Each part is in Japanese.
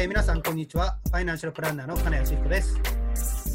えー、皆さんこんにちは。ファイナンシャルプランナーの金谷康彦です。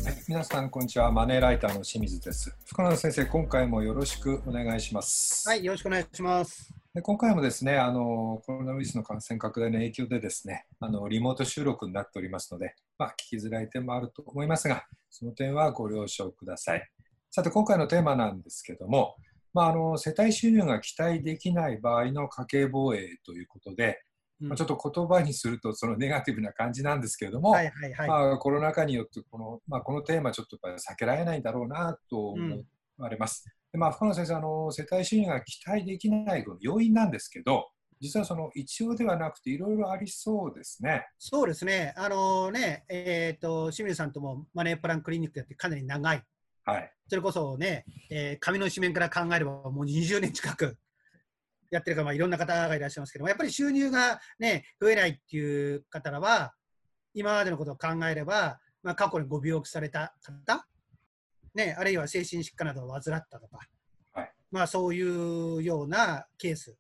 はい、皆さんこんにちは。マネーライターの清水です。深野先生今回もよろしくお願いします。はいよろしくお願いします。で今回もですねあのコロナウイルスの感染拡大の影響でですねあのリモート収録になっておりますので、まあ、聞きづらい点もあると思いますがその点はご了承ください。さて今回のテーマなんですけども、まあ、あの世帯収入が期待できない場合の家計防衛ということで、まあ、ちょっと言葉にするとそのネガティブな感じなんですけれども、はいはいはい、まあ、コロナ禍によってこの,、まあ、このテーマちょっと避けられないんだろうなと思われます。うん、でまあ、深野先生あの、世帯収入が期待できない要因なんですけど、実はその一応ではなくていろいろありそうですね。そうですね。あのね、えっ、ー、と、清水さんともマネープランクリニックやってかなり長い。はい。それこそね、えー、紙の紙面から考えればもう20年近くやってるから、まあ、いろんな方がいらっしゃいますけども、やっぱり収入が、ね、増えないっていう方らは、今までのことを考えれば、まあ、過去にご病気された方、ね、あるいは精神疾患などを患ったとか、はい、まあ、そういうようなケース、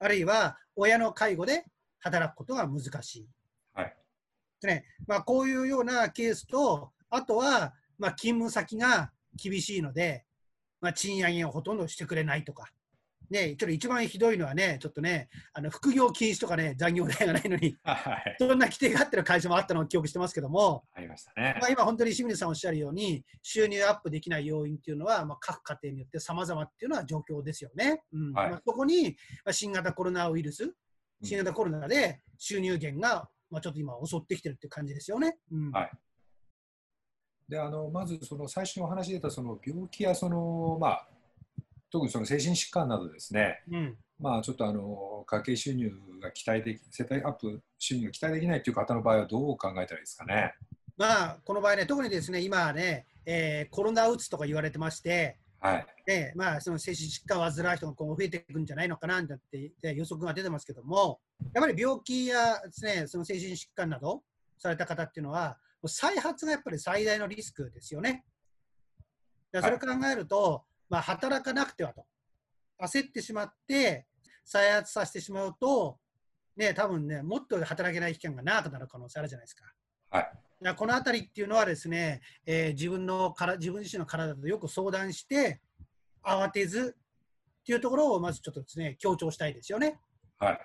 あるいは親の介護で働くことが難しい。はいねまあ、こういうようなケースと、あとは、まあ、勤務先が厳しいので、まあ、賃上げをほとんどしてくれないとか、ね、ちょっと一番ひどいのはね、ちょっとね、あの副業禁止とかね、残業代がないのに、はい、そんな規定があってる会社もあったのを記憶してますけども、ありましたね。まあ、今、本当に清水さんおっしゃるように、収入アップできない要因っていうのは、まあ、各家庭によって様々っていうのは状況ですよね。うんはい、まあ、そこに、まあ、新型コロナウイルス、新型コロナで収入源が、まあ、ちょっと今襲ってきてるっていう感じですよね。うん、はいであのまずその最初のお話で出たその病気やその、まあ、特にその精神疾患などですね、うん、まあ、ちょっとあの家計収入が期待でき、世帯アップ収入が期待できないという方の場合はどう考えたらいいですかね？まあ、この場合ね、特にですね、今ね、えー、コロナうつとか言われてまして、はいでまあ、その精神疾患を患う人が今後増えていくんじゃないのかなって予測が出てますけども、やっぱり病気やです、ね、その精神疾患などされた方っていうのは、再発がやっぱり最大のリスクですよね。それを考えると、まあ、働かなくてはと。焦ってしまって、再発させてしまうと、ね、多分ね、もっと働けない期間が長くなる可能性あるじゃないですか。はい、このあたりっていうのはですね、えー、自分のから自分自身の体とよく相談して、慌てずっていうところをまずちょっとですね、強調したいですよね。はい。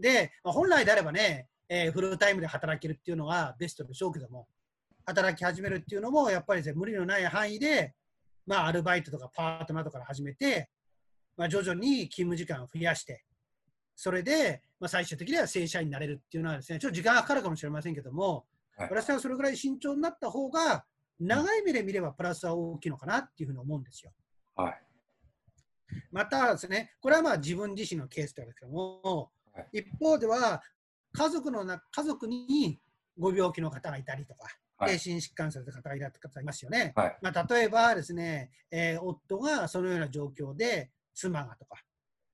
で、まあ、本来であればね、えー、フルタイムで働けるっていうのがベストでしょうけども、働き始めるっていうのも、やっぱり、ね、無理のない範囲で、まあ、アルバイトとかパートナーとかから始めて、まあ、徐々に勤務時間を増やして、それで、まあ、最終的には正社員になれるっていうのはですね、ちょっと時間がかかるかもしれませんけども、はい、私はそれぐらい慎重になった方が、長い目で見ればプラスは大きいのかなっていうふうに思うんですよ。はい、またですね、これはまあ自分自身のケースですけども、はい、一方では、家族のな家族にご病気の方がいたりとか、はい、精神疾患された方がいらっしゃいますよね。はい、まあ、例えばですね、えー、夫がそのような状況で妻がとか、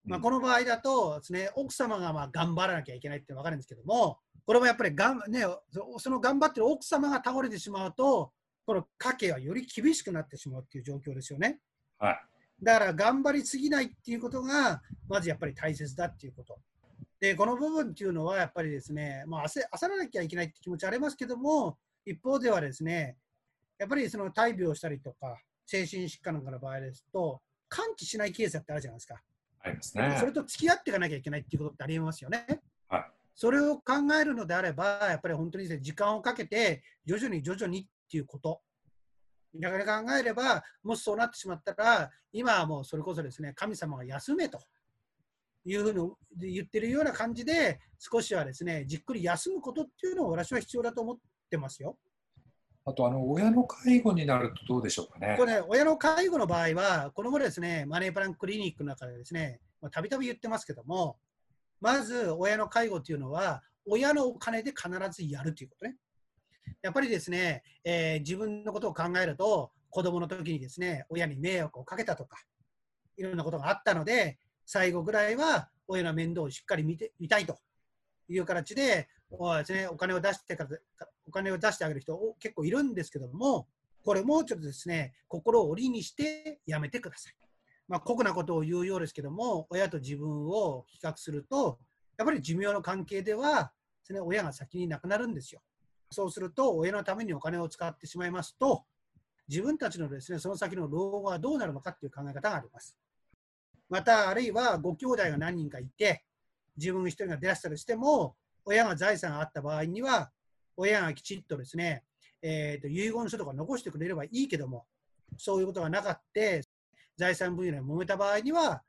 まあ、この場合だとですね、奥様がまあ頑張らなきゃいけないって分かるんですけども、これもやっぱりがん、ね、その頑張ってる奥様が倒れてしまうと、この家計はより厳しくなってしまうっていう状況ですよね。はい、だから頑張りすぎないっていうことが、まずやっぱり大切だっていうこと。で、この部分っていうのはやっぱりですね、まあ、焦らなきゃいけないって気持ちありますけども、一方ではですね、やっぱりその大病したりとか、精神疾患なんかの場合ですと、完治しないケースだってあるじゃないですか。ありますね。それと付き合っていかなきゃいけないっていうことってありますよね。はい。それを考えるのであれば、やっぱり本当に、ね、時間をかけて、徐々に徐々にっていうこと。だから考えれば、もしそうなってしまったら、今はもうそれこそですね、神様が休めというふうに言ってるような感じで、少しはですね、じっくり休むことっていうのを私は必要だと思ってますよ。あとあの親の介護になるとどうでしょうかね。これ、ね、親の介護の場合は、この頃ですね、マネープランクリニックの中でですね、たびたび言ってますけども、まず親の介護というのは、親のお金で必ずやるということね。やっぱりですね、えー、自分のことを考えると、子供の時にですね、親に迷惑をかけたとか、いろんなことがあったので、最後ぐらいは親の面倒をしっかり見て見たいという形で、ですね、お金を出してからお金を出してあげる人結構いるんですけども、これもちょっとですね、心を折りにしてやめてください。まあ、酷なことを言うようですけども、親と自分を比較すると、やっぱり寿命の関係では、ね、親が先に亡くなるんですよ。そうすると、親のためにお金を使ってしまいますと、自分たちのですね、その先の老後はどうなるのかっていう考え方があります。また、あるいはご兄弟が何人かいて、自分一人が出したりしても、親が財産があった場合には、親がきちっとですね、えーと、遺言書とか残してくれればいいけども、そういうことがなかった、財産分与で揉めた場合には、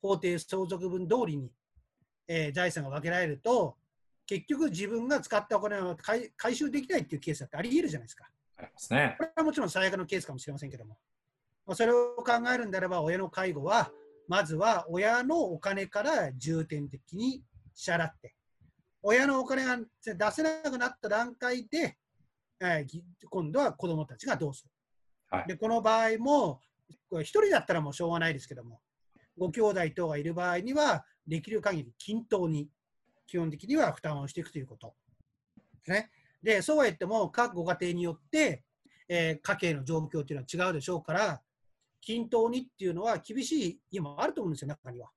法定相続分通りに、えー、財産が分けられると、結局自分が使ったお金を回収できないっていうケースだってあり得るじゃないですか。ありますね。これはもちろん最悪のケースかもしれませんけども。まあ、それを考えるんであれば、親の介護は、まずは親のお金から重点的に支払って、親のお金が出せなくなった段階で、えー、今度は子どもたちがどうする。はい、でこの場合も、1人だったらもうしょうがないですけども、ご兄弟等がいる場合には、できる限り均等に、基本的には負担をしていくということですね。で、そうは言っても、各ご家庭によって、えー、家計の状況というのは違うでしょうから、均等にっていうのは厳しい今あると思うんですよ、中には。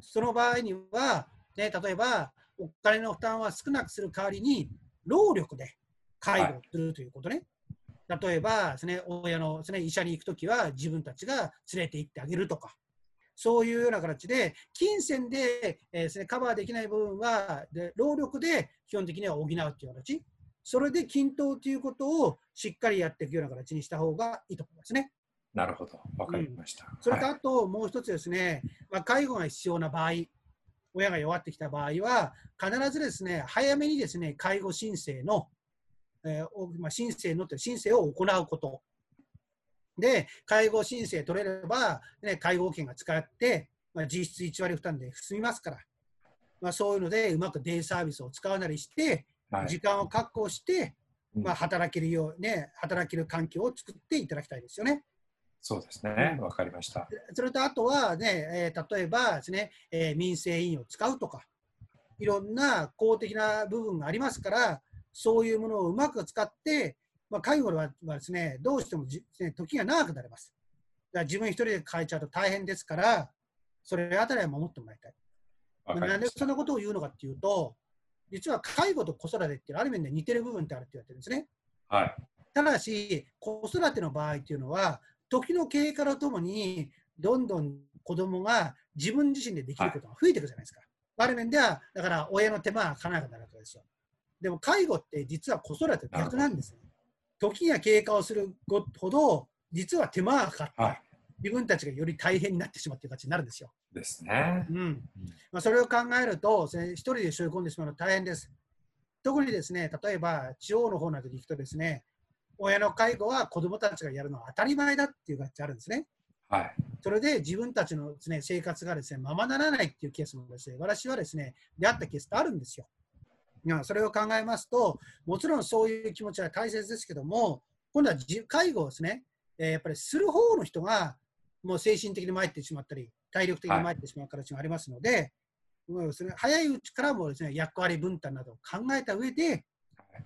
その場合には、ね、例えば、お金の負担は少なくする代わりに、労力で介護するということね。はい、例えばです、ね、親のです、ね、医者に行くときは自分たちが連れて行ってあげるとか、そういうような形で、金銭で、えー、ですね、カバーできない部分はで、労力で基本的には補うという形。それで均等ということをしっかりやっていくような形にした方がいいと思いますね。なるほど、わかりました。うん、それとあともう一つですね、まあ、介護が必要な場合、親が弱ってきた場合は、必ずですね、早めにですね、介護申請の、えーまあ、申請のって申請を行うこと。で、介護申請取れれば、ね、介護保険が使って、まあ、実質1割負担で済みますから、まあ、そういうので、うまくデイサービスを使うなりして、はい、時間を確保して、まあ、働けるよう、ね、働ける環境を作っていただきたいですよね。そうですね、わ、かりました。それとあとはね、えー、例えばですね、えー、民生委員を使うとか、いろんな公的な部分がありますから、そういうものをうまく使って、まあ、介護はですね、どうしてもじ、ね、時が長くなります。だから自分一人で変えちゃうと大変ですから、それあたりは守ってもらいたい。なんでそんなことを言うのかっていうと、実は介護と子育てってある面で似てる部分ってあるって言われてるんですね。はい、ただし、子育ての場合っていうのは、時の経過とともに、どんどん子供が自分自身でできることが増えていくじゃないですか。はい、ある面では、だから親の手間がかなくなるわけですよ。でも介護って実は子育て逆なんですね。時が経過をするほど、実は手間がかかって、はい、自分たちがより大変になってしまうという形になるんですよ。ですね。うんまあ、それを考えると、一人で背負い込んでしまうのは大変です。特にですね、例えば地方の方などに行くとですね、親の介護は子どもたちがやるのは当たり前だっていう形があるんですね。はい、それで自分たちのです、ね、生活がです、ね、ままならないっていうケースもですね、私はですね、出会ったケースってあるんですよ。それを考えますと、もちろんそういう気持ちは大切ですけども、今度は介護をですね、えやっぱりする方の人が、もう精神的に参ってしまったり、体力的に参ってしまう形がありますので、はい、早いうちからもですね役割分担などを考えた上で、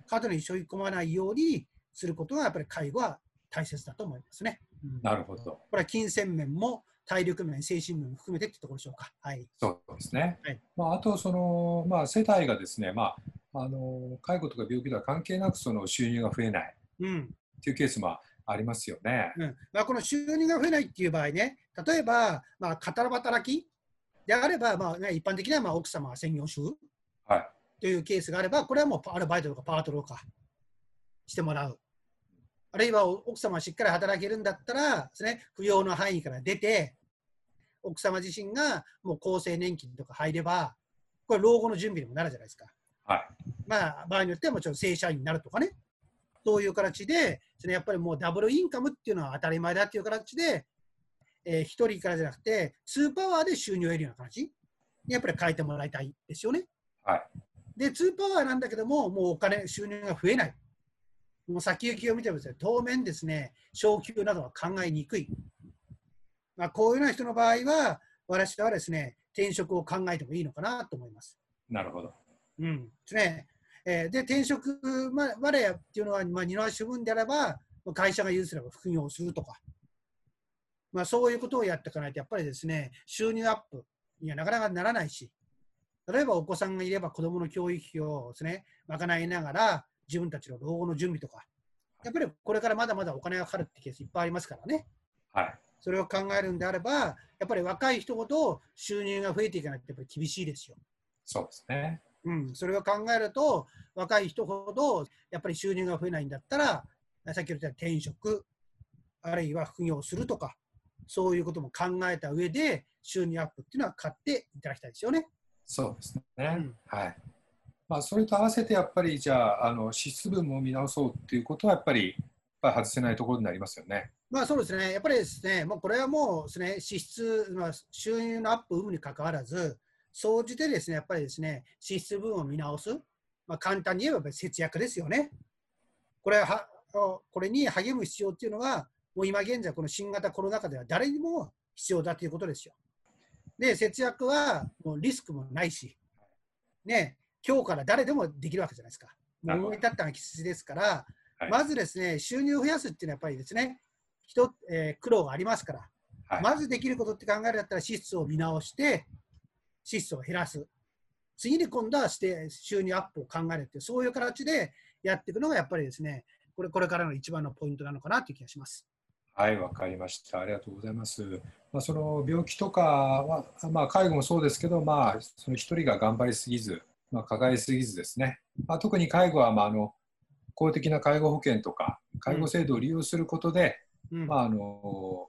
過度に背負い込まないようにすることがやっぱり介護は大切だと思いますね。うん、なるほど。これは金銭面も体力面、精神面も含めてってところでしょうか。はい。そうですね。はい、まあ、あと、その、まあ、世帯がですね、まあ、あの、介護とか病気とは関係なく、その収入が増えない。うん。っていうケースもありますよね。うんまあ、この収入が増えないっていう場合ね、例えば、まあ、片働きであれば、まあね、一般的にはまあ奥様は専業主婦、はい、というケースがあれば、これはもうアルバイトとかパートとかしてもらう。あるいは奥様はしっかり働けるんだったらです、ね、扶養の範囲から出て、奥様自身がもう厚生年金とか入れば、これ老後の準備にもなるじゃないですか。はい。まあ、場合によってはもちろん正社員になるとかね。そういう形で、それやっぱりもうダブルインカムっていうのは当たり前だっていう形で、えー、1人からじゃなくて、2パワーで収入を得るような形にやっぱり変えてもらいたいですよね。はい。で、2パワーなんだけども、もうお金、収入が増えない。もう先行きを見てもですね、当面ですね、昇給などは考えにくい。まあ、こういうような人の場合は、私はですね、転職を考えてもいいのかなと思います。なるほど。うん。ですね。えー、で、転職までっていうのは、まあ、二の足分であれば、会社が有すれば副業をするとか、まあ、そういうことをやっていかないと、やっぱりですね、収入アップにはなかなかならないし、例えばお子さんがいれば子どもの教育費をですね、賄いながら自分たちの老後の準備とか、やっぱりこれからまだまだお金がかかるってケースいっぱいありますからね。はい。それを考えるんであれば、やっぱり若い人ほど収入が増えていかないとやっぱり厳しいですよ。そうですね。うん、それを考えると、若い人ほどやっぱり収入が増えないんだったら、さっき言った転職、あるいは副業するとか、そういうことも考えた上で、収入アップっていうのは買っていただきたいですよね。そうですね。うんはい。まあ、それと合わせてやっぱりじゃああの支出分も見直そうっていうことはやっぱりやっぱり外せないところになりますよね。まあそうですね、やっぱりですね、もうこれはもうですね、支出、まあ、収入のアップ有無にかかわらず、総じてですね、やっぱりですね、支出分を見直す、まあ、簡単に言えばやっぱり節約ですよね。これはこれに励む必要っていうのは、もう今現在、この新型コロナ禍では誰にも必要だということですよ。で、節約はもうリスクもないし、ね、今日から誰でもできるわけじゃないですか。思い立ったが吉ですから、はいまずですね、収入を増やすっていうのはやっぱりですね、人、えー苦労がありますから、はいまずできることって考えるんだったら支出を見直して、支出を減らす。次に今度はして収入アップを考えるっていう、そういう形でやっていくのがやっぱりですね、これこれからの一番のポイントなのかなという気がします。はい、わかりました。ありがとうございます。まあ、その病気とかは、まあ、介護もそうですけど、まあ、その一人が頑張りすぎず、まあ、抱えすぎずですね、まあ、特に介護は、まあ、あの公的な介護保険とか介護制度を利用することで、うん。まあ、あの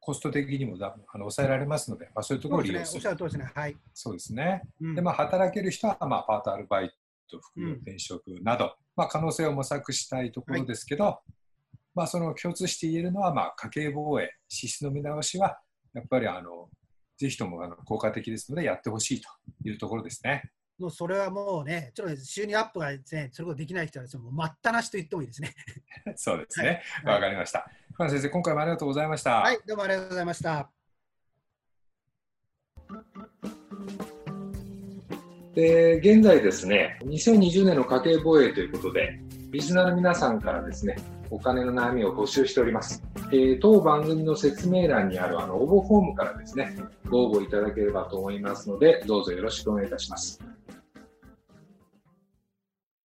コスト的にもだあの抑えられますので、まあ、そういうところを利用する。そうですね。そうですね。うん。で、まあ、働ける人は、まあ、パートアルバイト、副業、うん。転職など、まあ、可能性を模索したいところですけど、まあ、その共通して言えるのは、まあ、家計防衛、支出の見直しは、やっぱり、あの、ぜひともあの効果的ですので、やってほしいというところですね。もうそれはもうね、ちょっとね収入アップがですね、それこそできない人はですね、もう待ったなしと言ってもいいですね。そうですね。わ、はいかりました。深野先生、今回もありがとうございました。はい、どうもありがとうございました。で現在ですね、2020年の家計防衛ということで、リスナーの皆さんからですね、お金の悩みを募集しております。えー当番組の説明欄にあるあの応募フォームからですね、ご応募いただければと思いますので、どうぞよろしくお願いいたします。